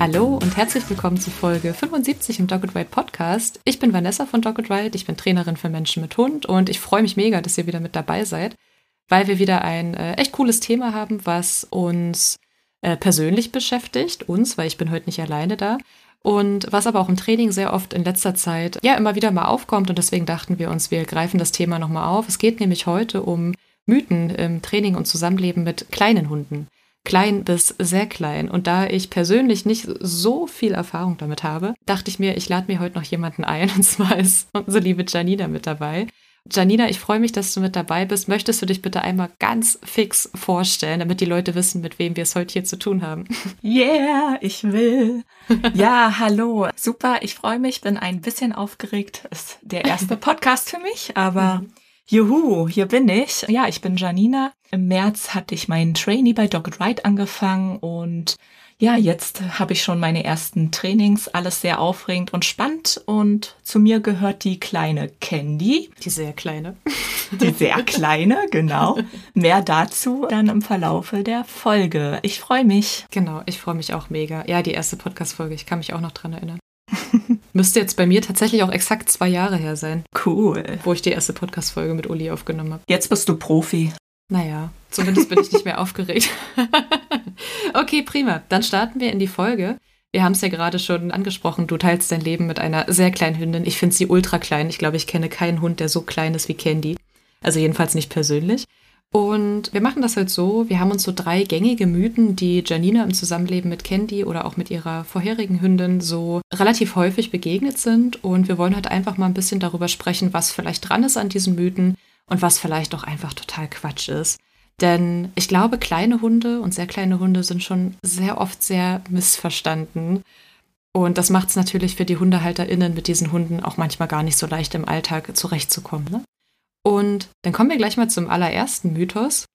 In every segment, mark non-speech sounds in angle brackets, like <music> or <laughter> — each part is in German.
Hallo und herzlich willkommen zu Folge 75 im Dogged Ride Podcast. Ich bin Vanessa von Dogged Ride, ich bin Trainerin für Menschen mit Hund und ich freue mich mega, dass ihr wieder mit dabei seid, weil wir wieder ein äh, echt cooles Thema haben, was uns äh, persönlich beschäftigt, uns, weil ich bin heute nicht alleine da. Und was aber auch im Training sehr oft in letzter Zeit ja immer wieder mal aufkommt und deswegen dachten wir uns, wir greifen das Thema nochmal auf. Es geht nämlich heute um Mythen im Training und Zusammenleben mit kleinen Hunden klein bis sehr klein. Und da ich persönlich nicht so viel Erfahrung damit habe, dachte ich mir, ich lade mir heute noch jemanden ein. <laughs> Und zwar ist unsere liebe Janina mit dabei. Janina, ich freue mich, dass du mit dabei bist. Möchtest du dich bitte einmal ganz fix vorstellen, damit die Leute wissen, mit wem wir es heute hier zu tun haben? <laughs> Yeah, ich will. <laughs> Ja, hallo. Super, ich freue mich, bin ein bisschen aufgeregt. Ist der erste Podcast für mich, aber mhm. Juhu, hier bin ich. Ja, ich bin Janina. Im März hatte ich meinen Trainee bei Dogged Ride angefangen und ja, jetzt habe ich schon meine ersten Trainings, alles sehr aufregend und spannend und zu mir gehört die kleine Candy. Die sehr kleine. <laughs> Die sehr kleine, genau. Mehr dazu dann im Verlaufe der Folge. Ich freue mich. Genau, ich freue mich auch mega. Ja, die erste Podcast-Folge, ich kann mich auch noch dran erinnern. Müsste jetzt bei mir tatsächlich auch exakt zwei Jahre her sein. Cool. Wo ich die erste Podcast-Folge mit Uli aufgenommen habe. Jetzt bist du Profi. Naja, zumindest bin ich nicht mehr aufgeregt. <laughs> okay, prima. Dann starten wir in die Folge. Wir haben es ja gerade schon angesprochen, du teilst dein Leben mit einer sehr kleinen Hündin. Ich finde sie ultra klein. Ich glaube, ich kenne keinen Hund, der so klein ist wie Candy. Also jedenfalls nicht persönlich. Und wir machen das halt so, wir haben uns so drei gängige Mythen, die Janina im Zusammenleben mit Candy oder auch mit ihrer vorherigen Hündin so relativ häufig begegnet sind. Und wir wollen halt einfach mal ein bisschen darüber sprechen, was vielleicht dran ist an diesen Mythen und was vielleicht auch einfach total Quatsch ist. Denn ich glaube, kleine Hunde und sehr kleine Hunde sind schon sehr oft sehr missverstanden. Und das macht es natürlich für die HundehalterInnen mit diesen Hunden auch manchmal gar nicht so leicht im Alltag zurechtzukommen. Ne? Und dann kommen wir gleich mal zum allerersten Mythos.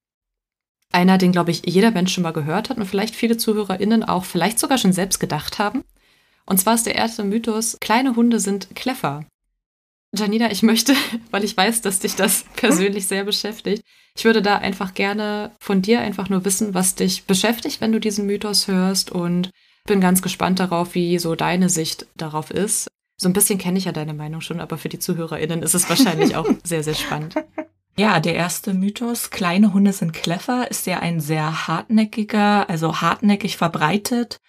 Einer, den, glaube ich, jeder Mensch schon mal gehört hat und vielleicht viele ZuhörerInnen auch vielleicht sogar schon selbst gedacht haben. Und zwar ist der erste Mythos, kleine Hunde sind clever. Janina, ich möchte, <laughs> weil ich weiß, dass dich das <laughs> persönlich sehr beschäftigt, ich würde da einfach gerne von dir einfach nur wissen, was dich beschäftigt, wenn du diesen Mythos hörst und bin ganz gespannt darauf, wie so deine Sicht darauf ist. So ein bisschen kenne ich ja deine Meinung schon, aber für die ZuhörerInnen ist es wahrscheinlich auch <laughs> sehr, sehr spannend. Ja, der erste Mythos, kleine Hunde sind clever, ist ja ein sehr hartnäckiger, also hartnäckig verbreitet.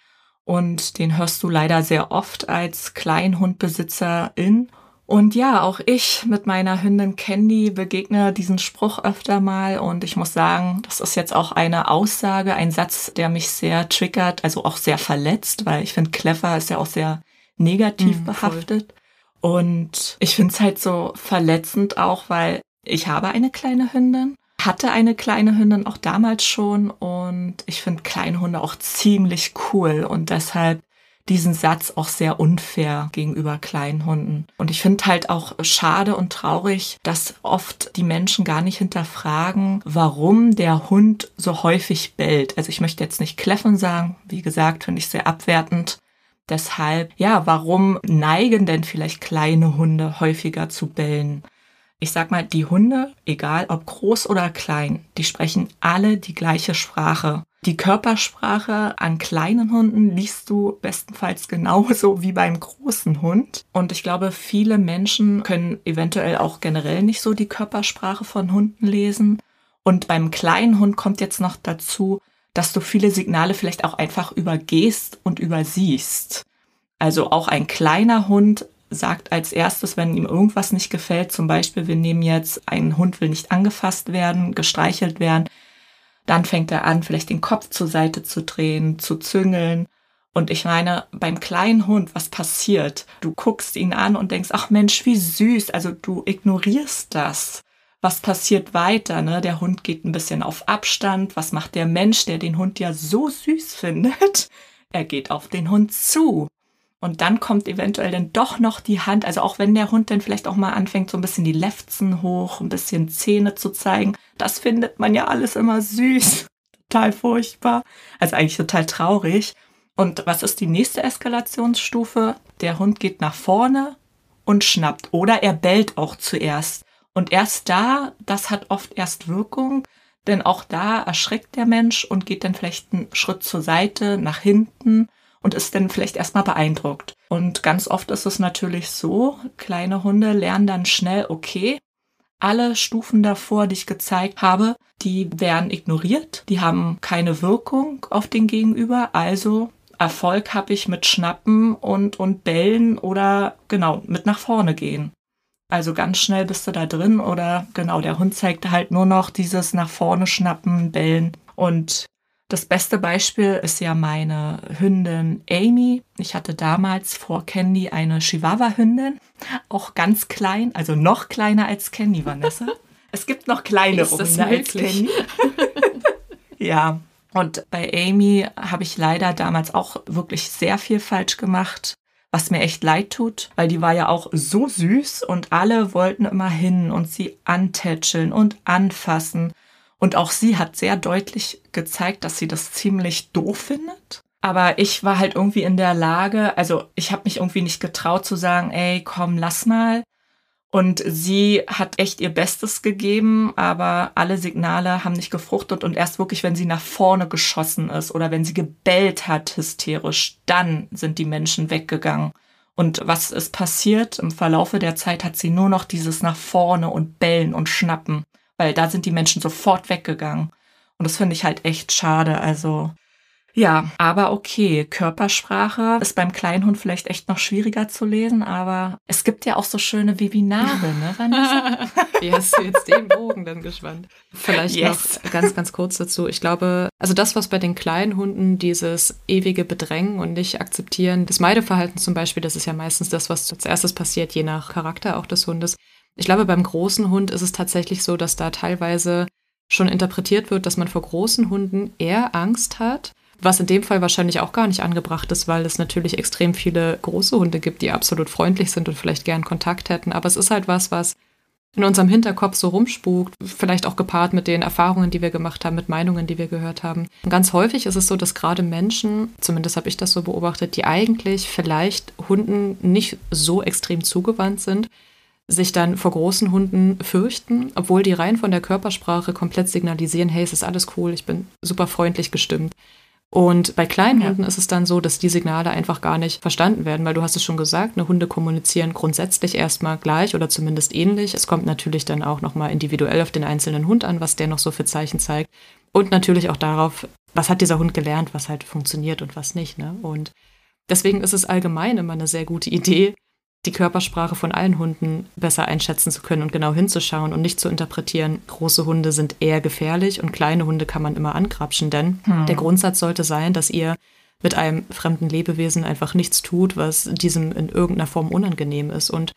Und den hörst du leider sehr oft als Kleinhundbesitzerin. Und ja, auch ich mit meiner Hündin Candy begegne diesen Spruch öfter mal. Und ich muss sagen, das ist jetzt auch eine Aussage, ein Satz, der mich sehr triggert, also auch sehr verletzt, weil ich finde, clever ist ja auch sehr negativ mhm, behaftet. Voll. Und ich finde es halt so verletzend auch, weil ich habe eine kleine Hündin, hatte eine kleine Hündin auch damals schon und ich finde kleine Hunde auch ziemlich cool und deshalb diesen Satz auch sehr unfair gegenüber kleinen Hunden. Und ich finde halt auch schade und traurig, dass oft die Menschen gar nicht hinterfragen, warum der Hund so häufig bellt. Also ich möchte jetzt nicht kläffen sagen, wie gesagt, finde ich sehr abwertend. Deshalb, ja, warum neigen denn vielleicht kleine Hunde häufiger zu bellen? Ich sag mal, die Hunde, egal ob groß oder klein, die sprechen alle die gleiche Sprache. Die Körpersprache an kleinen Hunden liest du bestenfalls genauso wie beim großen Hund. Und ich glaube, viele Menschen können eventuell auch generell nicht so die Körpersprache von Hunden lesen. Und beim kleinen Hund kommt jetzt noch dazu, dass du viele Signale vielleicht auch einfach übergehst und übersiehst. Also auch ein kleiner Hund sagt als erstes, wenn ihm irgendwas nicht gefällt, zum Beispiel, wir nehmen jetzt, ein Hund will nicht angefasst werden, gestreichelt werden, dann fängt er an, vielleicht den Kopf zur Seite zu drehen, zu züngeln. Und ich meine, beim kleinen Hund, was passiert? Du guckst ihn an und denkst, ach Mensch, wie süß. Also du ignorierst das was passiert weiter? Ne? Der Hund geht ein bisschen auf Abstand. Was macht der Mensch, der den Hund ja so süß findet? <laughs> Er geht auf den Hund zu. Und dann kommt eventuell dann doch noch die Hand, also auch wenn der Hund dann vielleicht auch mal anfängt, so ein bisschen die Lefzen hoch, ein bisschen Zähne zu zeigen, das findet man ja alles immer süß. <laughs> Total furchtbar. Also eigentlich total traurig. Und was ist die nächste Eskalationsstufe? Der Hund geht nach vorne und schnappt. Oder er bellt auch zuerst. Und erst da, das hat oft erst Wirkung, denn auch da erschreckt der Mensch und geht dann vielleicht einen Schritt zur Seite, nach hinten und ist dann vielleicht erstmal beeindruckt. Und ganz oft ist es natürlich so, kleine Hunde lernen dann schnell, okay, alle Stufen davor, die ich gezeigt habe, die werden ignoriert, die haben keine Wirkung auf den Gegenüber, also Erfolg habe ich mit Schnappen und, und Bellen oder genau, mit nach vorne gehen. Also ganz schnell bist du da drin oder genau, der Hund zeigt halt nur noch dieses nach vorne schnappen, bellen und das beste Beispiel ist ja meine Hündin Amy. Ich hatte damals vor Candy eine Chihuahua-Hündin, auch ganz klein, also noch kleiner als Candy, Vanessa. <laughs> Es gibt noch kleinere Hunde als Candy. <laughs> ja, und bei Amy habe ich leider damals auch wirklich sehr viel falsch gemacht, was mir echt leid tut, weil die war ja auch so süß und alle wollten immer hin und sie antätscheln und anfassen. Und auch sie hat sehr deutlich gezeigt, dass sie das ziemlich doof findet. Aber ich war halt irgendwie in der Lage, also ich habe mich irgendwie nicht getraut zu sagen, ey, komm, lass mal. Und sie hat echt ihr Bestes gegeben, aber alle Signale haben nicht gefruchtet und erst wirklich, wenn sie nach vorne geschossen ist oder wenn sie gebellt hat hysterisch, dann sind die Menschen weggegangen. Und was ist passiert? Im Verlaufe der Zeit hat sie nur noch dieses nach vorne und bellen und schnappen weil da sind die Menschen sofort weggegangen. Und das finde ich halt echt schade. Also ja, aber okay, Körpersprache ist beim Kleinhund vielleicht echt noch schwieriger zu lesen, aber es gibt ja auch so schöne Webinare, ne, Vanessa? <laughs> Wie hast du jetzt den Bogen dann gespannt? Vielleicht yes. noch ganz, ganz kurz dazu. Ich glaube, also das, was bei den kleinen Hunden dieses ewige Bedrängen und nicht akzeptieren, das Meideverhalten zum Beispiel, das ist ja meistens das, was als erstes passiert, je nach Charakter auch des Hundes. Ich glaube, beim großen Hund ist es tatsächlich so, dass da teilweise schon interpretiert wird, dass man vor großen Hunden eher Angst hat, was in dem Fall wahrscheinlich auch gar nicht angebracht ist, weil es natürlich extrem viele große Hunde gibt, die absolut freundlich sind und vielleicht gern Kontakt hätten. Aber es ist halt was, was in unserem Hinterkopf so rumspukt, vielleicht auch gepaart mit den Erfahrungen, die wir gemacht haben, mit Meinungen, die wir gehört haben. Und ganz häufig ist es so, dass gerade Menschen, zumindest habe ich das so beobachtet, die eigentlich vielleicht Hunden nicht so extrem zugewandt sind, sich dann vor großen Hunden fürchten, obwohl die rein von der Körpersprache komplett signalisieren, hey, es ist alles cool, ich bin super freundlich gestimmt. Und bei kleinen ja. Hunden ist es dann so, dass die Signale einfach gar nicht verstanden werden, weil du hast es schon gesagt, eine Hunde kommunizieren grundsätzlich erstmal gleich oder zumindest ähnlich. Es kommt natürlich dann auch nochmal individuell auf den einzelnen Hund an, was der noch so für Zeichen zeigt. Und natürlich auch darauf, was hat dieser Hund gelernt, was halt funktioniert und was nicht. Ne? Und deswegen ist es allgemein immer eine sehr gute Idee, die Körpersprache von allen Hunden besser einschätzen zu können und genau hinzuschauen und nicht zu interpretieren, große Hunde sind eher gefährlich und kleine Hunde kann man immer angrapschen, denn hm. der Grundsatz sollte sein, dass ihr mit einem fremden Lebewesen einfach nichts tut, was diesem in irgendeiner Form unangenehm ist. Und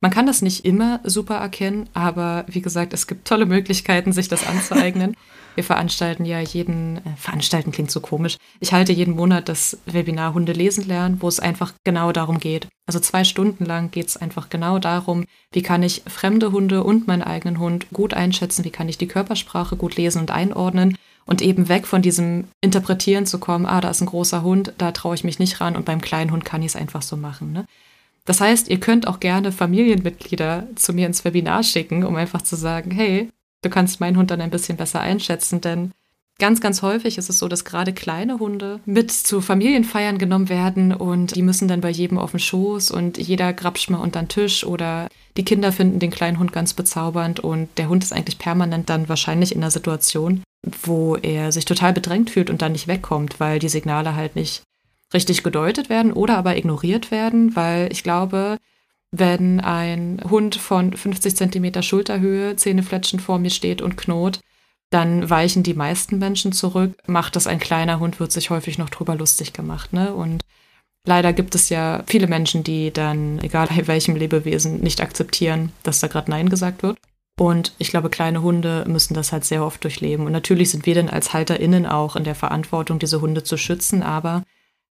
man kann das nicht immer super erkennen, aber wie gesagt, es gibt tolle Möglichkeiten, sich das anzueignen. <laughs> Wir veranstalten ja jeden, äh, veranstalten klingt so komisch. Ich halte jeden Monat das Webinar Hunde lesen lernen, wo es einfach genau darum geht. Also zwei Stunden lang geht es einfach genau darum, wie kann ich fremde Hunde und meinen eigenen Hund gut einschätzen, wie kann ich die Körpersprache gut lesen und einordnen und eben weg von diesem Interpretieren zu kommen, ah, da ist ein großer Hund, da traue ich mich nicht ran und beim kleinen Hund kann ich es einfach so machen. Ne? Das heißt, ihr könnt auch gerne Familienmitglieder zu mir ins Webinar schicken, um einfach zu sagen, hey, du kannst meinen Hund dann ein bisschen besser einschätzen, denn ganz, ganz häufig ist es so, dass gerade kleine Hunde mit zu Familienfeiern genommen werden und die müssen dann bei jedem auf den Schoß und jeder grapscht mal unter den Tisch oder die Kinder finden den kleinen Hund ganz bezaubernd und der Hund ist eigentlich permanent dann wahrscheinlich in einer Situation, wo er sich total bedrängt fühlt und dann nicht wegkommt, weil die Signale halt nicht richtig gedeutet werden oder aber ignoriert werden, weil ich glaube, wenn ein Hund von 50 Zentimeter Schulterhöhe zähnefletschend vor mir steht und knurrt, dann weichen die meisten Menschen zurück. Macht das ein kleiner Hund, wird sich häufig noch drüber lustig gemacht. Ne? Und leider gibt es ja viele Menschen, die dann, egal bei welchem Lebewesen, nicht akzeptieren, dass da gerade Nein gesagt wird. Und ich glaube, kleine Hunde müssen das halt sehr oft durchleben. Und natürlich sind wir dann als HalterInnen auch in der Verantwortung, diese Hunde zu schützen, aber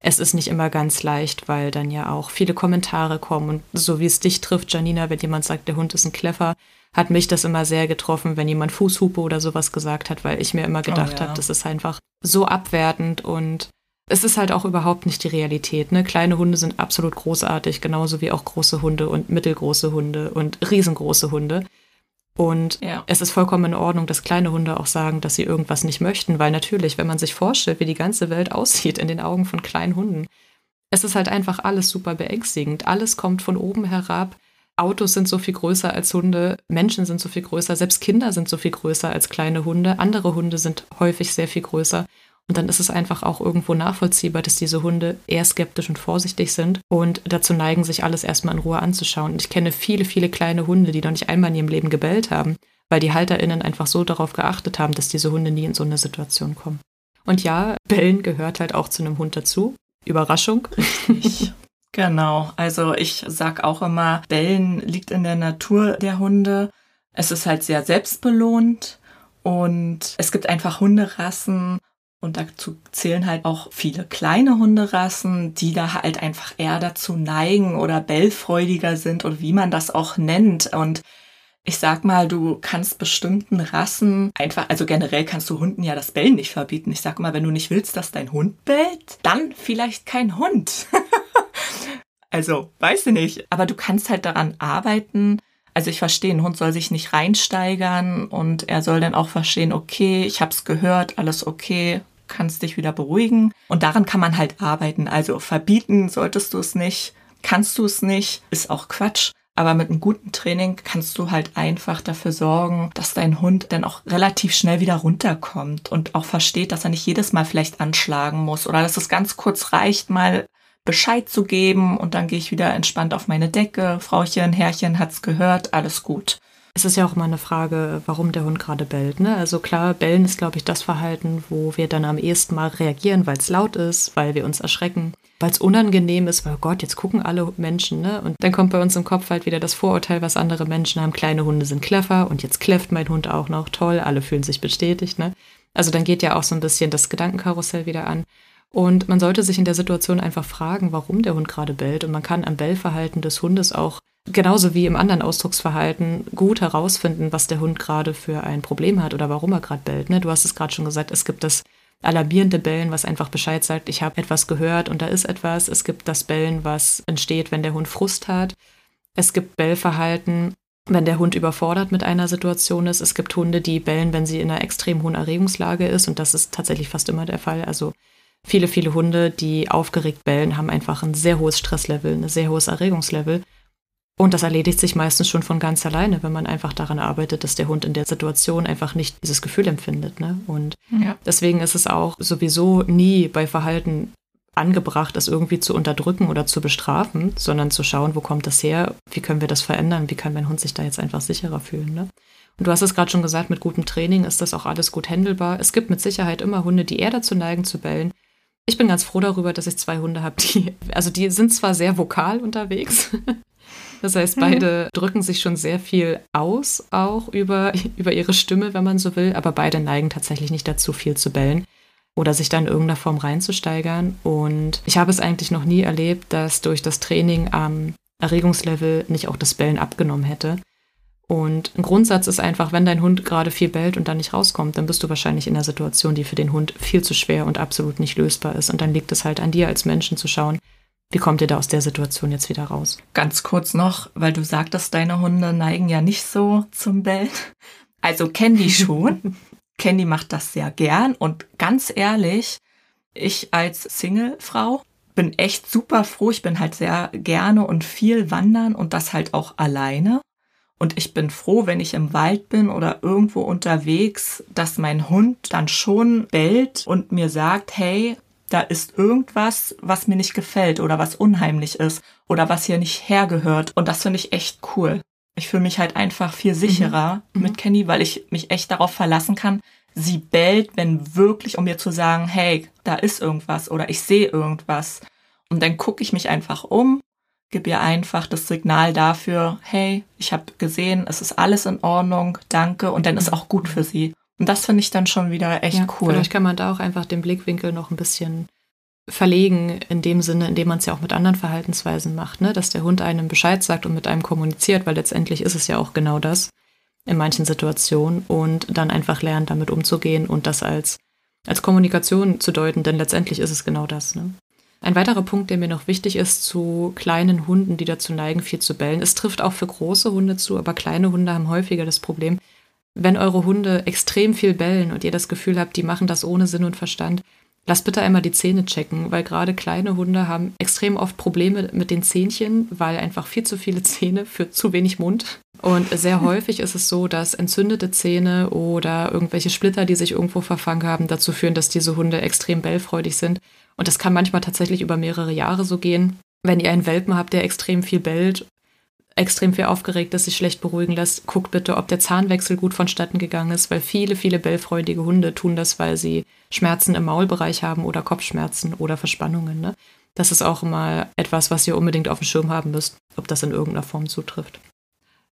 es ist nicht immer ganz leicht, weil dann ja auch viele Kommentare kommen. Und so wie es dich trifft, Janina, wenn jemand sagt, der Hund ist ein Kleffer, hat mich das immer sehr getroffen, wenn jemand Fußhupe oder sowas gesagt hat, weil ich mir immer gedacht oh, ja. habe, das ist einfach so abwertend und es ist halt auch überhaupt nicht die Realität. Ne? Kleine Hunde sind absolut großartig, genauso wie auch große Hunde und mittelgroße Hunde und riesengroße Hunde. Und ja. es ist vollkommen in Ordnung, dass kleine Hunde auch sagen, dass sie irgendwas nicht möchten, weil natürlich, wenn man sich vorstellt, wie die ganze Welt <laughs> aussieht in den Augen von kleinen Hunden, es ist halt einfach alles super beängstigend. Alles kommt von oben herab. Autos sind so viel größer als Hunde, Menschen sind so viel größer, selbst Kinder sind so viel größer als kleine Hunde, andere Hunde sind häufig sehr viel größer. Und dann ist es einfach auch irgendwo nachvollziehbar, dass diese Hunde eher skeptisch und vorsichtig sind und dazu neigen, sich alles erstmal in Ruhe anzuschauen. Und ich kenne viele, viele kleine Hunde, die noch nicht einmal in ihrem Leben gebellt haben, weil die HalterInnen einfach so darauf geachtet haben, dass diese Hunde nie in so eine Situation kommen. Und ja, Bellen gehört halt auch zu einem Hund dazu. Überraschung. Richtig. <laughs> Genau, also ich sag auch immer, Bellen liegt in der Natur der Hunde. Es ist halt sehr selbstbelohnt und es gibt einfach Hunderassen und dazu zählen halt auch viele kleine Hunderassen, die da halt einfach eher dazu neigen oder bellfreudiger sind und wie man das auch nennt. Und ich sag mal, du kannst bestimmten Rassen einfach, also generell kannst du Hunden ja das Bellen nicht verbieten. Ich sag mal, wenn du nicht willst, dass dein Hund bellt, dann vielleicht kein Hund. <laughs> also, weiß ich nicht. Aber du kannst halt daran arbeiten, also ich verstehe, ein Hund soll sich nicht reinsteigern und er soll dann auch verstehen, okay, ich hab's gehört, alles okay, kannst dich wieder beruhigen. Und daran kann man halt arbeiten. Also verbieten solltest du es nicht, kannst du es nicht, ist auch Quatsch. Aber mit einem guten Training kannst du halt einfach dafür sorgen, dass dein Hund dann auch relativ schnell wieder runterkommt und auch versteht, dass er nicht jedes Mal vielleicht anschlagen muss oder dass es ganz kurz reicht, mal Bescheid zu geben und dann gehe ich wieder entspannt auf meine Decke. Frauchen, Herrchen hat's gehört, alles gut. Es ist ja auch immer eine Frage, warum der Hund gerade bellt. Ne? Also klar, bellen ist, glaube ich, das Verhalten, wo wir dann am ehesten mal reagieren, weil es laut ist, weil wir uns erschrecken, weil es unangenehm ist, weil oh Gott, jetzt gucken alle Menschen. Ne? Und dann kommt bei uns im Kopf halt wieder das Vorurteil, was andere Menschen haben. Kleine Hunde sind clever und jetzt kläfft mein Hund auch noch toll. Alle fühlen sich bestätigt. Ne? Also dann geht ja auch so ein bisschen das Gedankenkarussell wieder an. Und man sollte sich in der Situation einfach fragen, warum der Hund gerade bellt. Und man kann am Bellverhalten des Hundes auch genauso wie im anderen Ausdrucksverhalten gut herausfinden, was der Hund gerade für ein Problem hat oder warum er gerade bellt. Ne? Du hast es gerade schon gesagt, es gibt das alarmierende Bellen, was einfach Bescheid sagt, ich habe etwas gehört und da ist etwas. Es gibt das Bellen, was entsteht, wenn der Hund Frust hat. Es gibt Bellverhalten, wenn der Hund überfordert mit einer Situation ist. Es gibt Hunde, die bellen, wenn sie in einer extrem hohen Erregungslage ist und das ist tatsächlich fast immer der Fall. Also viele, viele Hunde, die aufgeregt bellen, haben einfach ein sehr hohes Stresslevel, ein sehr hohes Erregungslevel. Und das erledigt sich meistens schon von ganz alleine, wenn man einfach daran arbeitet, dass der Hund in der Situation einfach nicht dieses Gefühl empfindet. Ne? Und ja. deswegen ist es auch sowieso nie bei Verhalten angebracht, es irgendwie zu unterdrücken oder zu bestrafen, sondern zu schauen, wo kommt das her, wie können wir das verändern, wie kann mein Hund sich da jetzt einfach sicherer fühlen. Ne? Und du hast es gerade schon gesagt, mit gutem Training ist das auch alles gut handelbar. Es gibt mit Sicherheit immer Hunde, die eher dazu neigen zu bellen. Ich bin ganz froh darüber, dass ich zwei Hunde habe, die, also die sind zwar sehr vokal unterwegs, Das heißt, beide mhm. drücken sich schon sehr viel aus, auch über, <laughs> über ihre Stimme, wenn man so will, aber beide neigen tatsächlich nicht dazu, viel zu bellen oder sich da in irgendeiner Form reinzusteigern. Und ich habe es eigentlich noch nie erlebt, dass durch das Training am Erregungslevel nicht auch das Bellen abgenommen hätte. Und ein Grundsatz ist einfach, wenn dein Hund gerade viel bellt und dann nicht rauskommt, dann bist du wahrscheinlich in einer Situation, die für den Hund viel zu schwer und absolut nicht lösbar ist. Und dann liegt es halt an dir als Menschen zu schauen, wie kommt ihr da aus der Situation jetzt wieder raus? Ganz kurz noch, weil du sagtest, deine Hunde neigen ja nicht so zum Bellen. Also Candy <laughs> schon. Candy macht das sehr gern und ganz ehrlich, ich als Singlefrau bin echt super froh. Ich bin halt sehr gerne und viel wandern und das halt auch alleine. Und ich bin froh, wenn ich im Wald bin oder irgendwo unterwegs, dass mein Hund dann schon bellt und mir sagt, hey, da ist irgendwas, was mir nicht gefällt oder was unheimlich ist oder was hier nicht hergehört. Und das finde ich echt cool. Ich fühle mich halt einfach viel sicherer mhm. mit Kenny, weil ich mich echt darauf verlassen kann. Sie bellt, wenn wirklich, um mir zu sagen, hey, da ist irgendwas oder ich sehe irgendwas. Und dann gucke ich mich einfach um, gib ihr einfach das Signal dafür, hey, ich habe gesehen, es ist alles in Ordnung, danke und dann ist auch gut für sie. Und das finde ich dann schon wieder echt ja, cool. Vielleicht kann man da auch einfach den Blickwinkel noch ein bisschen verlegen, in dem Sinne, in dem man es ja auch mit anderen Verhaltensweisen macht, ne? dass der Hund einem Bescheid sagt und mit einem kommuniziert, weil letztendlich ist es ja auch genau das in manchen Situationen und dann einfach lernt, damit umzugehen und das als, als Kommunikation zu deuten, denn letztendlich ist es genau das. Ne? Ein weiterer Punkt, der mir noch wichtig ist zu kleinen Hunden, die dazu neigen, viel zu bellen. Es trifft auch für große Hunde zu, aber kleine Hunde haben häufiger das Problem, wenn eure Hunde extrem viel bellen und ihr das Gefühl habt, die machen das ohne Sinn und Verstand, Lass bitte einmal die Zähne checken, weil gerade kleine Hunde haben extrem oft Probleme mit den Zähnchen, weil einfach viel zu viele Zähne für zu wenig Mund. Und sehr <laughs> häufig ist es so, dass entzündete Zähne oder irgendwelche Splitter, die sich irgendwo verfangen haben, dazu führen, dass diese Hunde extrem bellfreudig sind. Und das kann manchmal tatsächlich über mehrere Jahre so gehen. Wenn ihr einen Welpen habt, der extrem viel bellt extrem viel aufgeregt ist, sich schlecht beruhigen lässt, guckt bitte, ob der Zahnwechsel gut vonstatten gegangen ist, weil viele, viele bellfreudige Hunde tun das, weil sie Schmerzen im Maulbereich haben oder Kopfschmerzen oder Verspannungen. Ne? Das ist auch mal etwas, was ihr unbedingt auf dem Schirm haben müsst, ob das in irgendeiner Form zutrifft.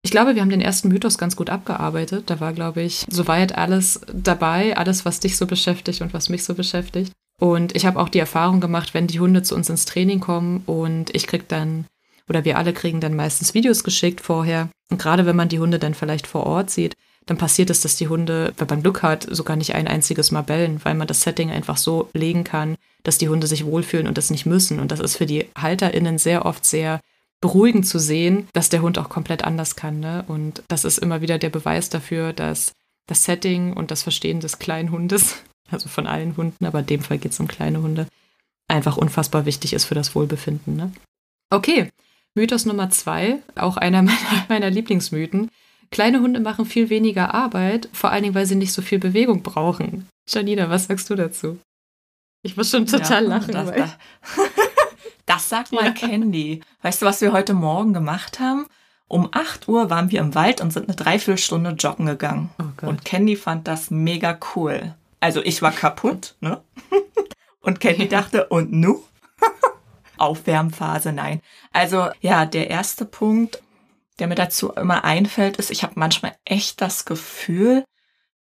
Ich glaube, wir haben den ersten Mythos ganz gut abgearbeitet. Da war, glaube ich, soweit alles dabei, alles, was dich so beschäftigt und was mich so beschäftigt. Und ich habe auch die Erfahrung gemacht, wenn die Hunde zu uns ins Training kommen und ich kriege dann oder wir alle kriegen dann meistens Videos geschickt vorher. Und gerade wenn man die Hunde dann vielleicht vor Ort sieht, dann passiert es, dass die Hunde, wenn man Glück hat, sogar nicht ein einziges Mal bellen, weil man das Setting einfach so legen kann, dass die Hunde sich wohlfühlen und das nicht müssen. Und das ist für die HalterInnen sehr oft sehr beruhigend zu sehen, dass der Hund auch komplett anders kann. Ne? Und das ist immer wieder der Beweis dafür, dass das Setting und das Verstehen des kleinen Hundes, <laughs> also von allen Hunden, aber in dem Fall geht es um kleine Hunde, einfach unfassbar wichtig ist für das Wohlbefinden. Ne? Okay, Mythos Nummer zwei, auch einer <laughs> meiner, meiner Lieblingsmythen. Kleine Hunde machen viel weniger Arbeit, vor allen Dingen, weil sie nicht so viel Bewegung brauchen. Janina, was sagst du dazu? Ich muss schon total ja, lachen. Das, das, <laughs> das sagt mal ja. Candy. Weißt du, was wir heute Morgen gemacht haben? Um 8 Uhr waren wir im Wald und sind eine Dreiviertelstunde joggen gegangen. Oh und Candy fand das mega cool. Also ich war kaputt, ne? <laughs> Und Candy dachte, und nu? Aufwärmphase, nein. Also ja, der erste Punkt, der mir dazu immer einfällt, ist, ich habe manchmal echt das Gefühl,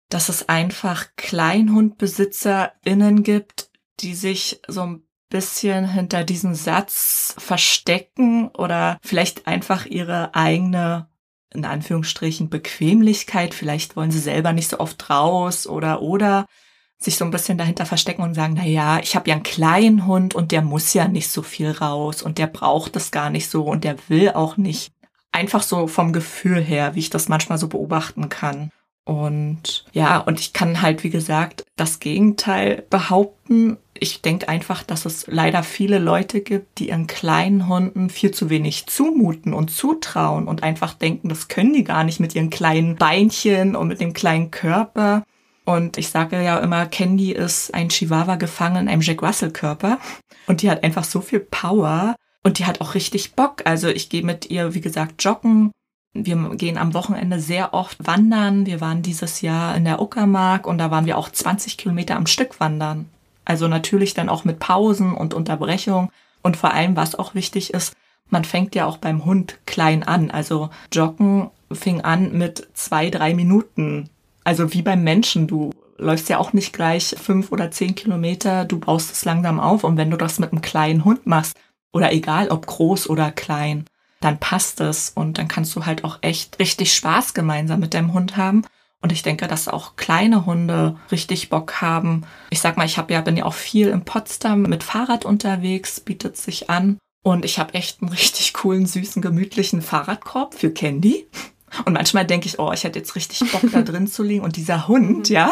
dass es einfach KleinhundbesitzerInnen gibt, die sich so ein bisschen hinter diesem Satz verstecken oder vielleicht einfach ihre eigene in Anführungsstrichen Bequemlichkeit, vielleicht wollen sie selber nicht so oft raus oder oder sich so ein bisschen dahinter verstecken und sagen, na ja, ich habe ja einen kleinen Hund und der muss ja nicht so viel raus und der braucht es gar nicht so und der will auch nicht. Einfach so vom Gefühl her, wie ich das manchmal so beobachten kann. Und ja, und ich kann halt, wie gesagt, das Gegenteil behaupten. Ich denke einfach, dass es leider viele Leute gibt, die ihren kleinen Hunden viel zu wenig zumuten und zutrauen und einfach denken, das können die gar nicht mit ihren kleinen Beinchen und mit dem kleinen Körper. Und ich sage ja immer, Candy ist ein Chihuahua gefangen in einem Jack Russell Körper. Und die hat einfach so viel Power. Und die hat auch richtig Bock. Also ich gehe mit ihr, wie gesagt, joggen. Wir gehen am Wochenende sehr oft wandern. Wir waren dieses Jahr in der Uckermark und da waren wir auch 20 Kilometer am Stück wandern. Also natürlich dann auch mit Pausen und Unterbrechung. Und vor allem, was auch wichtig ist, man fängt ja auch beim Hund klein an. Also Joggen fing an mit zwei, drei Minuten also wie beim Menschen, du läufst ja auch nicht gleich fünf oder zehn Kilometer, du baust es langsam auf und wenn du das mit einem kleinen Hund machst, oder egal ob groß oder klein, dann passt es und dann kannst du halt auch echt richtig Spaß gemeinsam mit deinem Hund haben. Und ich denke, dass auch kleine Hunde richtig Bock haben. Ich sag mal, ich habe ja, bin ja auch viel in Potsdam mit Fahrrad unterwegs, bietet sich an. Und ich habe echt einen richtig coolen, süßen, gemütlichen Fahrradkorb für Candy. Und manchmal denke ich, oh, ich hätte jetzt richtig Bock da drin zu liegen. Und dieser Hund, mhm. ja,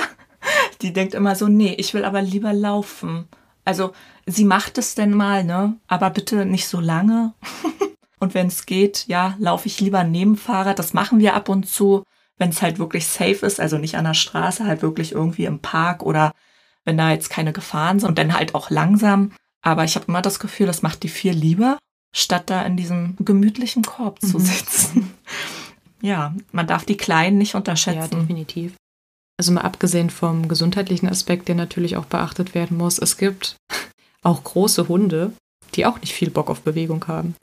die denkt immer so, nee, ich will aber lieber laufen. Also sie macht es denn mal, ne? Aber bitte nicht so lange. <laughs> und wenn es geht, ja, laufe ich lieber neben Fahrrad. Das machen wir ab und zu, wenn es halt wirklich safe ist, also nicht an der Straße, halt wirklich irgendwie im Park oder wenn da jetzt keine Gefahren sind und dann halt auch langsam. Aber ich habe immer das Gefühl, das macht die viel lieber, statt da in diesem gemütlichen Korb zu mhm. Ja, man darf die Kleinen nicht unterschätzen. Ja, definitiv. Also mal abgesehen vom gesundheitlichen Aspekt, der natürlich auch beachtet werden muss, es gibt <laughs> auch große Hunde, die auch nicht viel Bock auf Bewegung haben.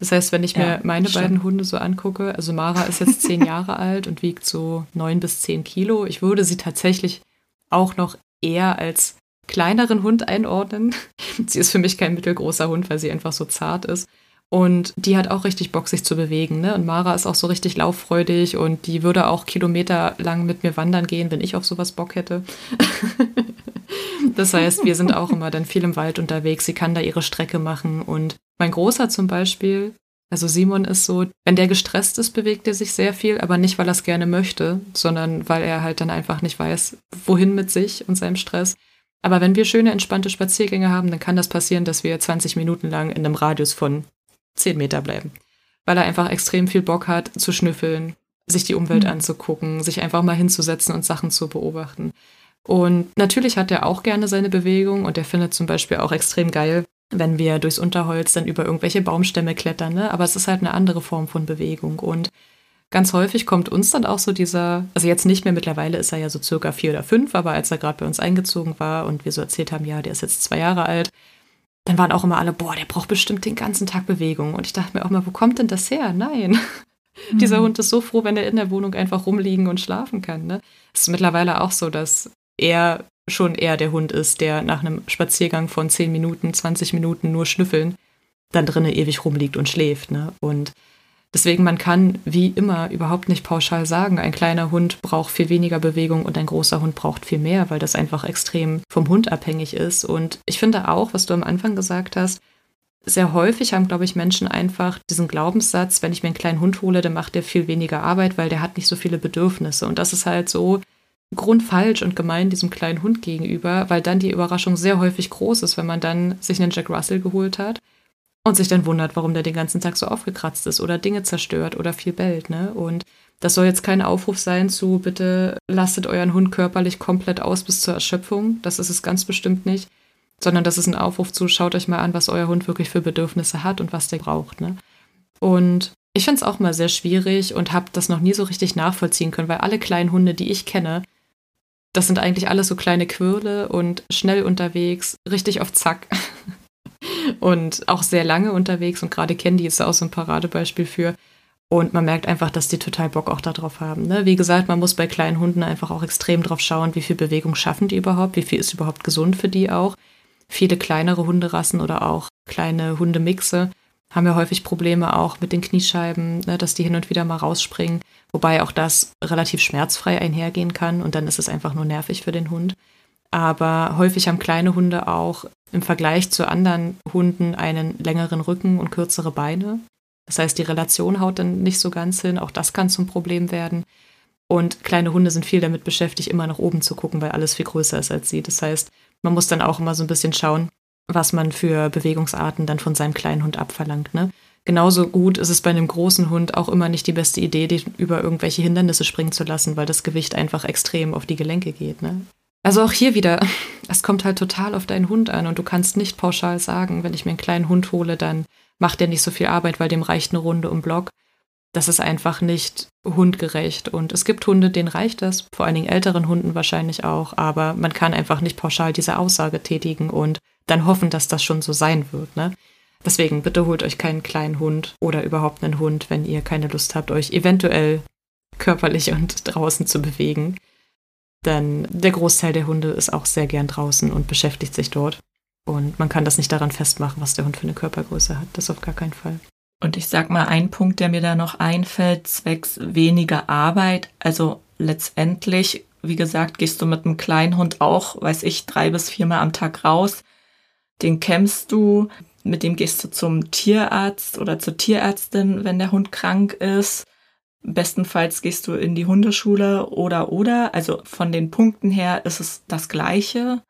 Das heißt, wenn ich ja, mir meine stimmt. beiden Hunde so angucke, also Mara ist jetzt zehn <laughs> Jahre alt und wiegt so neun bis zehn Kilo. Ich würde sie tatsächlich auch noch eher als kleineren Hund einordnen. <laughs> sie ist für mich kein mittelgroßer Hund, weil sie einfach so zart ist. Und die hat auch richtig Bock, sich zu bewegen. Ne? Und Mara ist auch so richtig lauffreudig und die würde auch kilometerlang mit mir wandern gehen, wenn ich auf sowas Bock hätte. das heißt, wir sind auch immer dann viel im Wald unterwegs. Sie kann da ihre Strecke machen. Und mein Großer zum Beispiel, also Simon ist so, wenn der gestresst ist, bewegt er sich sehr viel, aber nicht, weil er es gerne möchte, sondern weil er halt dann einfach nicht weiß, wohin mit sich und seinem Stress. Aber wenn wir schöne, entspannte Spaziergänge haben, dann kann das passieren, dass wir 20 Minuten lang in einem Radius von 10 Meter bleiben. Weil er einfach extrem viel Bock hat, zu schnüffeln, sich die Umwelt mhm. anzugucken, sich einfach mal hinzusetzen und Sachen zu beobachten. Und natürlich hat er auch gerne seine Bewegung und er findet zum Beispiel auch extrem geil, wenn wir durchs Unterholz dann über irgendwelche Baumstämme klettern. Ne? Aber es ist halt eine andere Form von Bewegung. Und ganz häufig kommt uns dann auch so dieser, also jetzt nicht mehr, mittlerweile ist er ja so circa vier oder fünf, aber als er gerade bei uns eingezogen war und wir so erzählt haben, ja, der ist jetzt zwei Jahre alt, dann waren auch immer alle, boah, der braucht bestimmt den ganzen Tag Bewegung. Und ich dachte mir auch mal, wo kommt denn das her? Nein. <laughs> Mhm. Dieser Hund ist so froh, wenn er in der Wohnung einfach rumliegen und schlafen kann. Ne? Es ist mittlerweile auch so, dass er schon eher der Hund ist, der nach einem Spaziergang von 10 Minuten, 20 Minuten nur schnüffeln, dann drinnen ewig rumliegt und schläft. Ne? Und Deswegen, man kann wie immer überhaupt nicht pauschal sagen, ein kleiner Hund braucht viel weniger Bewegung und ein großer Hund braucht viel mehr, weil das einfach extrem vom Hund abhängig ist. Und ich finde auch, was du am Anfang gesagt hast, sehr häufig haben, glaube ich, Menschen einfach diesen Glaubenssatz, wenn ich mir einen kleinen Hund hole, dann macht der viel weniger Arbeit, weil der hat nicht so viele Bedürfnisse. Und das ist halt so grundfalsch und gemein diesem kleinen Hund gegenüber, weil dann die Überraschung sehr häufig groß ist, wenn man dann sich einen Jack Russell geholt hat und sich dann wundert, warum der den ganzen Tag so aufgekratzt ist oder Dinge zerstört oder viel bellt. Ne? Und das soll jetzt kein Aufruf sein zu, bitte lastet euren Hund körperlich komplett aus bis zur Erschöpfung. Das ist es ganz bestimmt nicht. Sondern das ist ein Aufruf zu, schaut euch mal an, was euer Hund wirklich für Bedürfnisse hat und was der braucht. Ne? Und ich finde es auch mal sehr schwierig und habe das noch nie so richtig nachvollziehen können, weil alle kleinen Hunde, die ich kenne, das sind eigentlich alles so kleine Quirle und schnell unterwegs, richtig auf Zack. <laughs> und auch sehr lange unterwegs. Und gerade Candy ist da auch so ein Paradebeispiel für. Und man merkt einfach, dass die total Bock auch darauf haben. Ne? Wie gesagt, man muss bei kleinen Hunden einfach auch extrem drauf schauen, wie viel Bewegung schaffen die überhaupt, wie viel ist überhaupt gesund für die auch. Viele kleinere Hunderassen oder auch kleine Hundemixe haben ja häufig Probleme auch mit den Kniescheiben, ne, dass die hin und wieder mal rausspringen. Wobei auch das relativ schmerzfrei einhergehen kann und dann ist es einfach nur nervig für den Hund. Aber häufig haben kleine Hunde auch im Vergleich zu anderen Hunden einen längeren Rücken und kürzere Beine. Das heißt, die Relation haut dann nicht so ganz hin. Auch das kann zum Problem werden. Und kleine Hunde sind viel damit beschäftigt, immer nach oben zu gucken, weil alles viel größer ist als sie. Das heißt, man muss dann auch immer so ein bisschen schauen, was man für Bewegungsarten dann von seinem kleinen Hund abverlangt. Ne? Genauso gut ist es bei einem großen Hund auch immer nicht die beste Idee, den über irgendwelche Hindernisse springen zu lassen, weil das Gewicht einfach extrem auf die Gelenke geht. Ne? Also auch hier wieder, es kommt halt total auf deinen Hund an und du kannst nicht pauschal sagen, wenn ich mir einen kleinen Hund hole, dann macht der nicht so viel Arbeit, weil dem reicht eine Runde um Block. Das ist einfach nicht hundgerecht. Und es gibt Hunde, denen reicht das, vor allen Dingen älteren Hunden wahrscheinlich auch, aber man kann einfach nicht pauschal diese Aussage tätigen und dann hoffen, dass das schon so sein wird. Ne? Deswegen bitte holt euch keinen kleinen Hund oder überhaupt einen Hund, wenn ihr keine Lust habt, euch eventuell körperlich und draußen zu bewegen. Denn der Großteil der Hunde ist auch sehr gern draußen und beschäftigt sich dort. Und man kann das nicht daran festmachen, was der Hund für eine Körpergröße hat. Das auf gar keinen Fall. Und ich sag mal, ein Punkt, der mir da noch einfällt, zwecks weniger Arbeit. Also letztendlich, wie gesagt, gehst du mit einem kleinen Hund auch, weiß ich, drei bis viermal am Tag raus. Den kämmst du, mit dem gehst du zum Tierarzt oder zur Tierärztin, wenn der Hund krank ist. Bestenfalls gehst du in die Hundeschule oder oder. Also von den Punkten her ist es das Gleiche.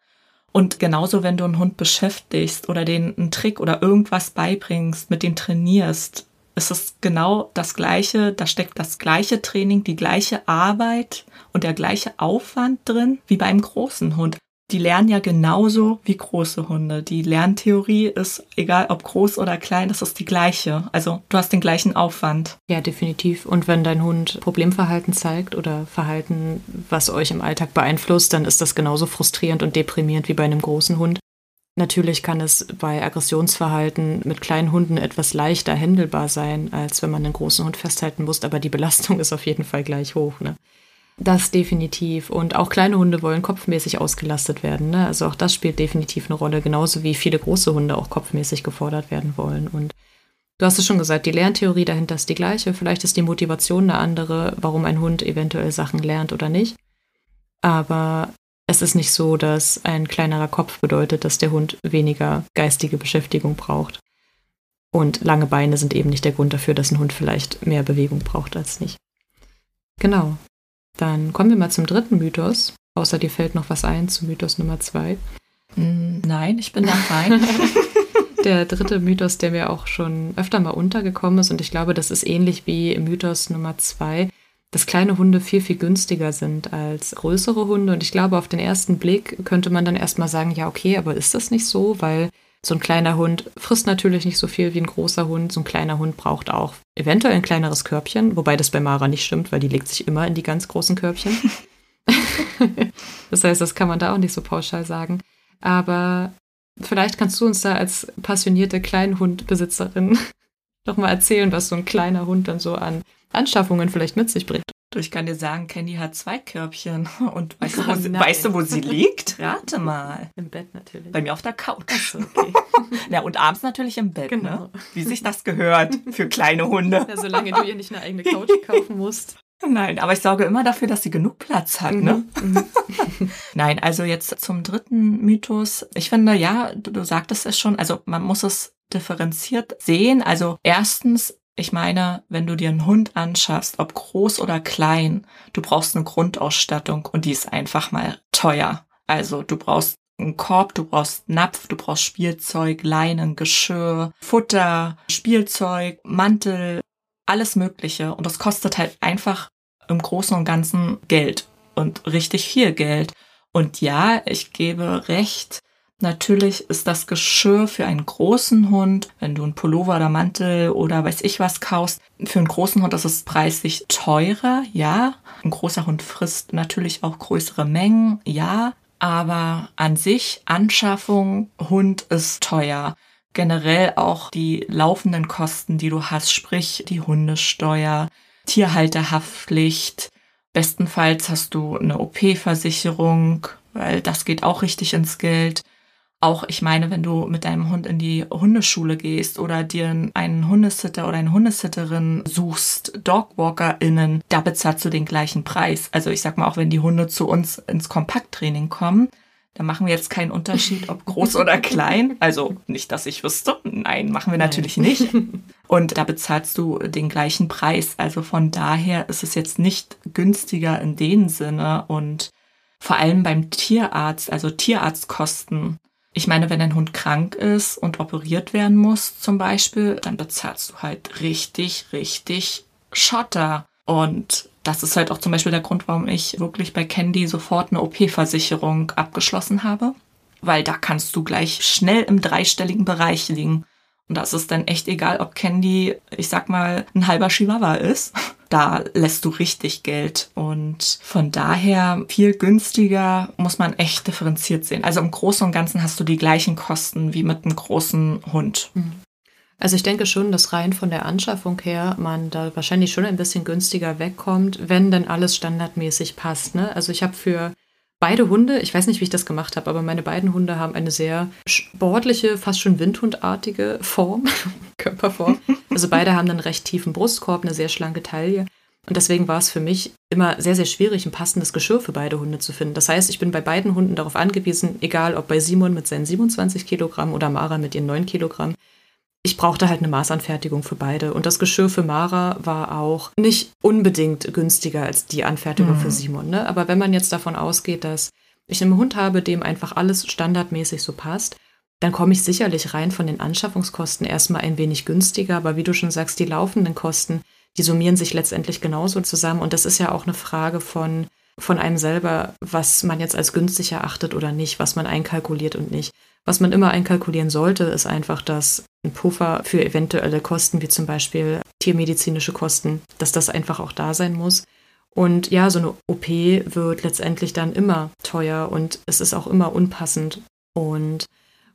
Und genauso, wenn du einen Hund beschäftigst oder den einen Trick oder irgendwas beibringst, mit dem trainierst, ist es genau das Gleiche. Da steckt das gleiche Training, die gleiche Arbeit und der gleiche Aufwand drin wie beim großen Hund die lernen ja genauso wie große Hunde. Die Lerntheorie ist, egal ob groß oder klein, das ist die gleiche. Also du hast den gleichen Aufwand. Ja, definitiv. Und wenn dein Hund Problemverhalten zeigt oder Verhalten, was euch im Alltag beeinflusst, dann ist das genauso frustrierend und deprimierend wie bei einem großen Hund. Natürlich kann es bei Aggressionsverhalten mit kleinen Hunden etwas leichter händelbar sein, als wenn man einen großen Hund festhalten muss, aber die Belastung <laughs> ist auf jeden Fall gleich hoch. Ne? Das definitiv. Und auch kleine Hunde wollen kopfmäßig ausgelastet werden. Ne? Also auch das spielt definitiv eine Rolle, genauso wie viele große Hunde auch kopfmäßig gefordert werden wollen. Und du hast es schon gesagt, die Lerntheorie dahinter ist die gleiche. Vielleicht ist die Motivation eine andere, warum ein Hund eventuell Sachen lernt oder nicht. Aber es ist nicht so, dass ein kleinerer Kopf bedeutet, dass der Hund weniger geistige Beschäftigung braucht. Und lange Beine sind eben nicht der Grund dafür, dass ein Hund vielleicht mehr Bewegung braucht als nicht. Genau. Dann kommen wir mal zum dritten Mythos. Außer dir fällt noch was ein zu Mythos Nummer zwei. Mm, nein, ich bin da fein. <laughs> der dritte Mythos, der mir auch schon öfter mal untergekommen ist, und ich glaube, das ist ähnlich wie Mythos Nummer zwei, dass kleine Hunde viel, viel günstiger sind als größere Hunde. Und ich glaube, auf den ersten Blick könnte man dann erstmal sagen, ja, okay, aber ist das nicht so? Weil so ein kleiner Hund frisst natürlich nicht so viel wie ein großer Hund. So ein kleiner Hund braucht auch eventuell ein kleineres Körbchen, wobei das bei Mara nicht stimmt, weil die legt sich immer in die ganz großen Körbchen. <laughs> das heißt, das kann man da auch nicht so pauschal sagen. Aber vielleicht kannst du uns da als passionierte Kleinhundbesitzerin <laughs> nochmal erzählen, was so ein kleiner Hund dann so an Anschaffungen vielleicht mit sich bringt. Ich kann dir sagen, Candy hat zwei Körbchen. <laughs> Und weißt, du, wo, sie, weißt du, wo sie liegt? <laughs> Rate mal. Im Bett natürlich. Bei mir auf der Couch. So, <laughs> okay. ja, und abends natürlich im Bett, ne? genau. ne? Wie sich das gehört für kleine Hunde. Ja, solange du ihr nicht eine eigene Couch kaufen musst. Nein, aber ich sorge immer dafür, dass sie genug Platz hat, ne? Mhm. mhm. Nein, also jetzt zum dritten Mythos. Ich finde, ja, du, du sagtest es schon, also man muss es differenziert sehen. Also erstens ich meine, wenn du dir einen Hund anschaffst, ob groß oder klein, du brauchst eine Grundausstattung und die ist einfach mal teuer. Also du brauchst einen Korb, du brauchst Napf, du brauchst Spielzeug, Leinen, Geschirr, Futter, Spielzeug, Mantel, alles Mögliche. Und das kostet halt einfach im Großen und Ganzen Geld und richtig viel Geld. Und ja, ich gebe recht, Natürlich ist das Geschirr für einen großen Hund, wenn du einen Pullover oder Mantel oder weiß ich was kaufst, für einen großen Hund ist es preislich teurer, ja. Ein großer Hund frisst natürlich auch größere Mengen, ja. Aber an sich, Anschaffung, Hund ist teuer. Generell auch die laufenden Kosten, die du hast, sprich die Hundesteuer, Tierhalterhaftpflicht. Bestenfalls hast du eine OP-Versicherung, weil das geht auch richtig ins Geld. Auch, ich meine, wenn du mit deinem Hund in die Hundeschule gehst oder dir einen Hundesitter oder eine Hundesitterin suchst, DogwalkerInnen, da bezahlst du den gleichen Preis. Also ich sag mal, auch wenn die Hunde zu uns ins Kompakttraining kommen, da machen wir jetzt keinen Unterschied, ob groß oder <laughs> klein. Also nicht, dass ich wüsste. Nein, machen wir natürlich nicht. Und da bezahlst du den gleichen Preis. Also von daher ist es jetzt nicht günstiger in dem Sinne. Und vor allem beim Tierarzt, also Tierarztkosten, ich meine, wenn ein Hund krank ist und operiert werden muss zum Beispiel, dann bezahlst du halt richtig, richtig Schotter. Und das ist halt auch zum Beispiel der Grund, warum ich wirklich bei Candy sofort eine OP-Versicherung abgeschlossen habe. Weil da kannst du gleich schnell im dreistelligen Bereich liegen. Und das ist dann echt egal, ob Candy, ich sag mal, ein halber Chihuahua ist. <laughs> Da lässt du richtig Geld. Und von daher viel günstiger muss man echt differenziert sehen. Also im Großen und Ganzen hast du die gleichen Kosten wie mit einem großen Hund. Mhm. Also ich denke schon, dass rein von der Anschaffung her man da wahrscheinlich schon ein bisschen günstiger wegkommt, wenn denn alles standardmäßig passt. Ne? Also ich habe für beide Hunde, ich weiß nicht, wie ich das gemacht habe, aber meine beiden Hunde haben eine sehr sportliche, fast schon windhundartige Form, <laughs> Körperform. <laughs> Also beide haben einen recht tiefen Brustkorb, eine sehr schlanke Taille. Und deswegen war es für mich immer sehr, sehr schwierig, ein passendes Geschirr für beide Hunde zu finden. Das heißt, ich bin bei beiden Hunden darauf angewiesen, egal ob bei Simon mit seinen 27 Kilogramm oder Mara mit ihren 9 Kilogramm, ich brauchte halt eine Maßanfertigung für beide. Und das Geschirr für Mara war auch nicht unbedingt günstiger als die Anfertigung mhm. für Simon. Ne? Aber wenn man jetzt davon ausgeht, dass ich einen Hund habe, dem einfach alles standardmäßig so passt, dann komme ich sicherlich rein von den Anschaffungskosten erstmal ein wenig günstiger. Aber wie du schon sagst, die laufenden Kosten, die summieren sich letztendlich genauso zusammen. Und das ist ja auch eine Frage von, von einem selber, was man jetzt als günstig erachtet oder nicht, was man einkalkuliert und nicht. Was man immer einkalkulieren sollte, ist einfach, dass ein Puffer für eventuelle Kosten, wie zum Beispiel tiermedizinische Kosten, dass das einfach auch da sein muss. Und ja, so eine OP wird letztendlich dann immer teuer und es ist auch immer unpassend. Und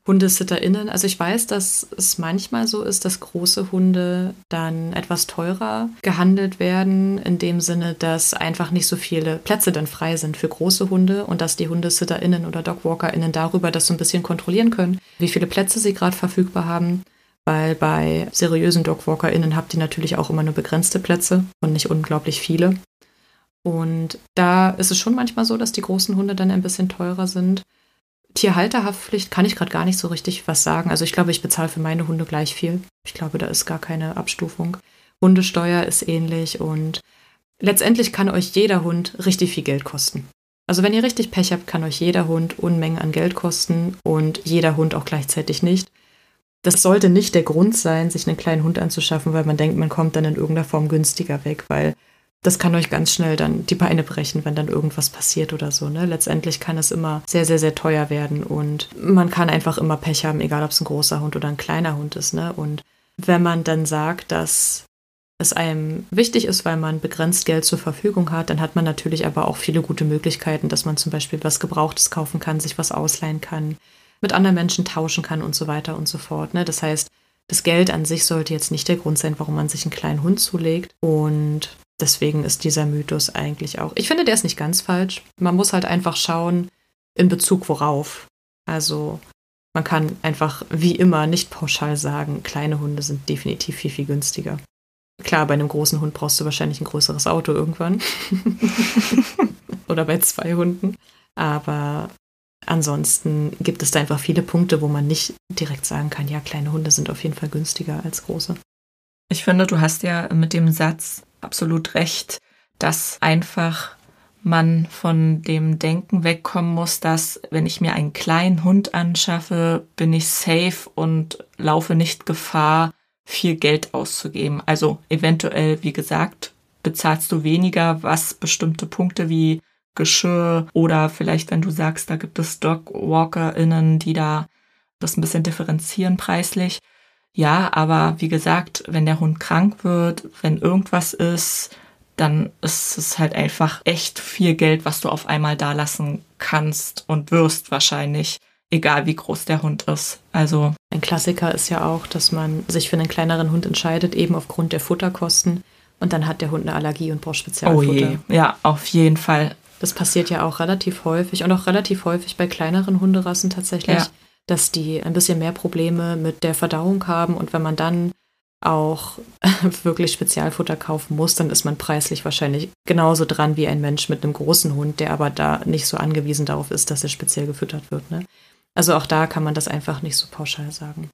HundesitterInnen. Also ich weiß, dass es manchmal so ist, dass große Hunde dann etwas teurer gehandelt werden, in dem Sinne, dass einfach nicht so viele Plätze dann frei sind für große Hunde und dass die HundesitterInnen oder DogwalkerInnen darüber das so ein bisschen kontrollieren können, wie viele Plätze sie gerade verfügbar haben. Weil bei seriösen DogwalkerInnen habt ihr natürlich auch immer nur begrenzte Plätze und nicht unglaublich viele. Und da ist es schon manchmal so, dass die großen Hunde dann ein bisschen teurer sind. Tierhalterhaftpflicht kann ich gerade gar nicht so richtig was sagen. Also ich glaube, ich bezahle für meine Hunde gleich viel. Ich glaube, da ist gar keine Abstufung. Hundesteuer ist ähnlich und letztendlich kann euch jeder Hund richtig viel Geld kosten. Also wenn ihr richtig Pech habt, kann euch jeder Hund Unmengen an Geld kosten und jeder Hund auch gleichzeitig nicht. Das sollte nicht der Grund sein, sich einen kleinen Hund anzuschaffen, weil man denkt, man kommt dann in irgendeiner Form günstiger weg, weil das kann euch ganz schnell dann die Beine brechen, wenn dann irgendwas passiert oder so. Ne? Letztendlich kann es immer sehr, sehr, sehr teuer werden und man kann einfach immer Pech haben, egal ob es ein großer Hund oder ein kleiner Hund ist. Ne? Und wenn man dann sagt, dass es einem wichtig ist, weil man begrenzt Geld zur Verfügung hat, dann hat man natürlich aber auch viele gute Möglichkeiten, dass man zum Beispiel was Gebrauchtes kaufen kann, sich was ausleihen kann, mit anderen Menschen tauschen kann und so weiter und so fort. Ne? Das heißt, das Geld an sich sollte jetzt nicht der Grund sein, warum man sich einen kleinen Hund zulegt. Und deswegen ist dieser Mythos eigentlich auch. Ich finde, der ist nicht ganz falsch. Man muss halt einfach schauen, in Bezug worauf. Also man kann einfach wie immer nicht pauschal sagen, kleine Hunde sind definitiv viel, viel günstiger. Klar, bei einem großen Hund brauchst du wahrscheinlich ein größeres Auto irgendwann. <laughs> Oder bei zwei Hunden. Aber ansonsten gibt es da einfach viele Punkte, wo man nicht direkt sagen kann, ja, kleine Hunde sind auf jeden Fall günstiger als große. Ich finde, du hast ja mit dem Satz absolut recht, dass einfach man von dem Denken wegkommen muss, dass wenn ich mir einen kleinen Hund anschaffe, bin ich safe und laufe nicht Gefahr, viel Geld auszugeben. Also eventuell, wie gesagt, bezahlst du weniger, was bestimmte Punkte wie Geschirr oder vielleicht, wenn du sagst, da gibt es Dogwalkerinnen, die da das ein bisschen differenzieren preislich, ja, aber wie gesagt, wenn der Hund krank wird, wenn irgendwas ist, dann ist es halt einfach echt viel Geld, was du auf einmal da lassen kannst und wirst wahrscheinlich, egal wie groß der Hund ist. Also ein Klassiker ist ja auch, dass man sich für einen kleineren Hund entscheidet, eben aufgrund der Futterkosten. Und dann hat der Hund eine Allergie und braucht Spezialfutter. Oh je. Ja, auf jeden Fall. Das passiert ja auch relativ häufig und auch relativ häufig bei kleineren Hunderassen tatsächlich. Ja dass die ein bisschen mehr Probleme mit der Verdauung haben. Und wenn man dann auch <laughs> wirklich Spezialfutter kaufen muss, dann ist man preislich wahrscheinlich genauso dran wie ein Mensch mit einem großen Hund, der aber da nicht so angewiesen darauf ist, dass er speziell gefüttert wird. Ne? Also auch da kann man das einfach nicht so pauschal sagen.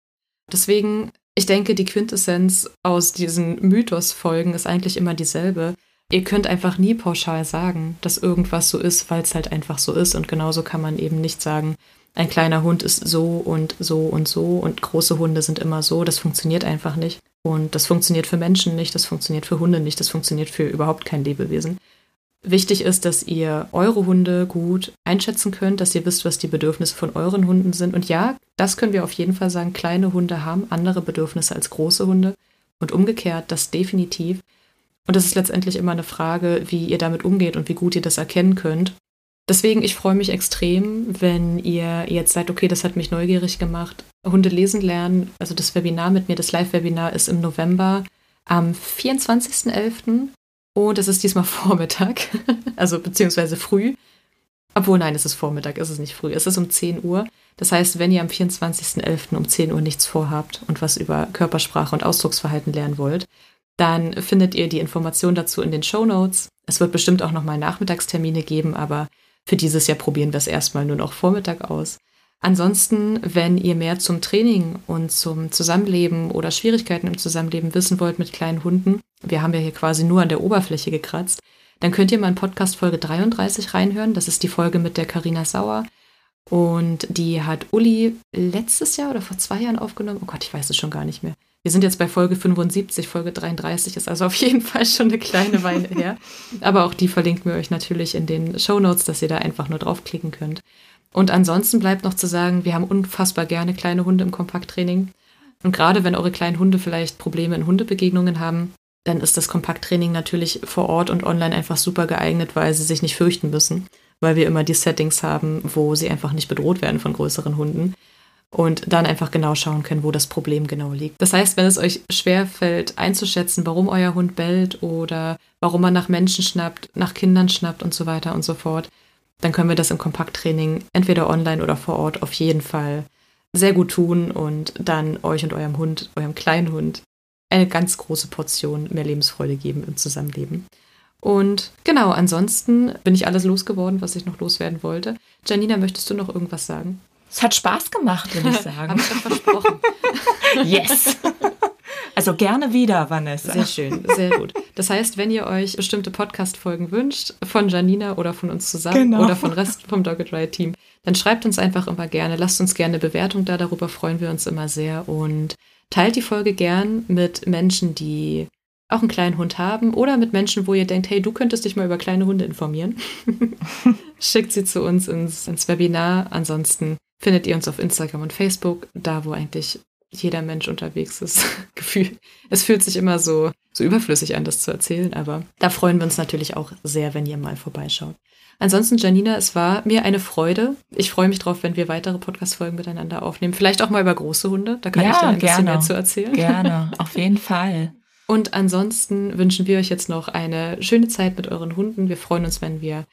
Deswegen, ich denke, die Quintessenz aus diesen Mythos-Folgen ist eigentlich immer dieselbe. Ihr könnt einfach nie pauschal sagen, dass irgendwas so ist, weil es halt einfach so ist. Und genauso kann man eben nicht sagen, ein kleiner Hund ist so und so und so und große Hunde sind immer so. Das funktioniert einfach nicht. Und das funktioniert für Menschen nicht, das funktioniert für Hunde nicht, das funktioniert für überhaupt kein Lebewesen. Wichtig ist, dass ihr eure Hunde gut einschätzen könnt, dass ihr wisst, was die Bedürfnisse von euren Hunden sind. Und ja, das können wir auf jeden Fall sagen, kleine Hunde haben andere Bedürfnisse als große Hunde. Und umgekehrt, das definitiv. Und es ist letztendlich immer eine Frage, wie ihr damit umgeht und wie gut ihr das erkennen könnt. Deswegen, ich freue mich extrem, wenn ihr jetzt seid, okay, das hat mich neugierig gemacht. Hunde lesen lernen, also das Webinar mit mir, das Live-Webinar ist im November am 24.11. Und es ist diesmal <laughs> Vormittag, also beziehungsweise früh. Obwohl, nein, es ist Vormittag, es ist nicht früh, es ist um 10 Uhr. Das heißt, wenn ihr am 24.11. um 10 Uhr nichts vorhabt und was über Körpersprache und Ausdrucksverhalten lernen wollt, dann findet ihr die Information dazu in den Show Notes. Es wird bestimmt auch nochmal Nachmittagstermine geben, aber für dieses Jahr probieren wir es erstmal nur noch Vormittag aus. Ansonsten, wenn ihr mehr zum Training und zum Zusammenleben oder Schwierigkeiten im Zusammenleben wissen wollt mit kleinen Hunden, wir haben ja hier quasi nur an der Oberfläche gekratzt, dann könnt ihr mal in Podcast Folge 33 reinhören. Das ist die Folge mit der Karina Sauer. Und die hat Uli letztes Jahr oder vor zwei Jahren aufgenommen. Oh Gott, ich weiß es schon gar nicht mehr. Wir sind jetzt bei Folge 75, Folge 33 ist also auf jeden Fall schon eine kleine Weile <laughs> her. Aber auch die verlinken wir euch natürlich in den Show Notes, dass ihr da einfach nur draufklicken könnt. Und ansonsten bleibt noch zu sagen, wir haben unfassbar gerne kleine Hunde im Kompakttraining. Und gerade wenn eure kleinen Hunde vielleicht Probleme in Hundebegegnungen haben, dann ist das Kompakttraining natürlich vor Ort und online einfach super geeignet, weil sie sich nicht fürchten müssen, weil wir immer die Settings haben, wo sie einfach nicht bedroht werden von größeren Hunden. Und dann einfach genau schauen können, wo das Problem genau liegt. Das heißt, wenn es euch schwer fällt einzuschätzen, warum euer Hund bellt oder warum er nach Menschen schnappt, nach Kindern schnappt und so weiter und so fort, dann können wir das im Kompakttraining entweder online oder vor Ort auf jeden Fall sehr gut tun und dann euch und eurem Hund, eurem kleinen Hund, eine ganz große Portion mehr Lebensfreude geben im Zusammenleben. Und genau, ansonsten bin ich alles losgeworden, was ich noch loswerden wollte. Janina, möchtest du noch irgendwas sagen? Es hat Spaß gemacht, würde ich <laughs> sagen. Habe ich doch versprochen. <laughs> yes. Also gerne wieder, Vanessa. Sehr schön, sehr gut. Das heißt, wenn ihr euch bestimmte Podcast-Folgen wünscht, von Janina oder von uns zusammen genau. oder von Rest vom Dogged Ride Team, dann schreibt uns einfach immer gerne. Lasst uns gerne eine Bewertung da, darüber freuen wir uns immer sehr. Und teilt die Folge gern mit Menschen, die auch einen kleinen Hund haben oder mit Menschen, wo ihr denkt, hey, du könntest dich mal über kleine Hunde informieren. <laughs> Schickt sie zu uns ins, ins Webinar. Ansonsten findet ihr uns auf Instagram und Facebook, da wo eigentlich jeder Mensch unterwegs ist. <laughs> Gefühl. Es fühlt sich immer so, so überflüssig an, das zu erzählen, aber da freuen wir uns natürlich auch sehr, wenn ihr mal vorbeischaut. Ansonsten, Janina, es war mir eine Freude. Ich freue mich drauf, wenn wir weitere Podcast-Folgen miteinander aufnehmen. Vielleicht auch mal über große Hunde. Da kann ja, ich dann ein gerne. bisschen mehr zu erzählen. Gerne, <laughs> auf jeden Fall. Und ansonsten wünschen wir euch jetzt noch eine schöne Zeit mit euren Hunden. Wir freuen uns, wenn wir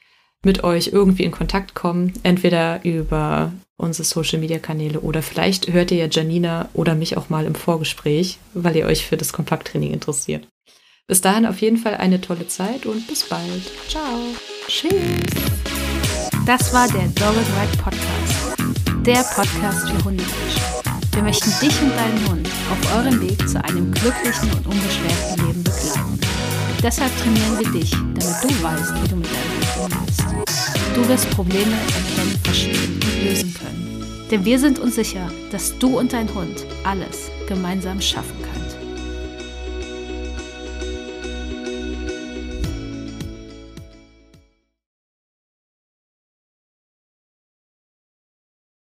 mit euch irgendwie in Kontakt kommen, entweder über unsere Social Media Kanäle oder vielleicht hört ihr ja Janina oder mich auch mal im Vorgespräch, weil ihr euch für das Kompakttraining interessiert. Bis dahin auf jeden Fall eine tolle Zeit und bis bald. Ciao. Tschüss. Das war der Dogged Ride Podcast. Der Podcast für Hundemenschen. Wir möchten dich und deinen Hund auf eurem Weg zu einem glücklichen und unbeschwerten Leben begleiten. Deshalb trainieren wir dich, damit du weißt, wie du mit deinem. Du wirst Probleme erkennen, verstehen und lösen können. Denn wir sind uns sicher, dass du und dein Hund alles gemeinsam schaffen kannst.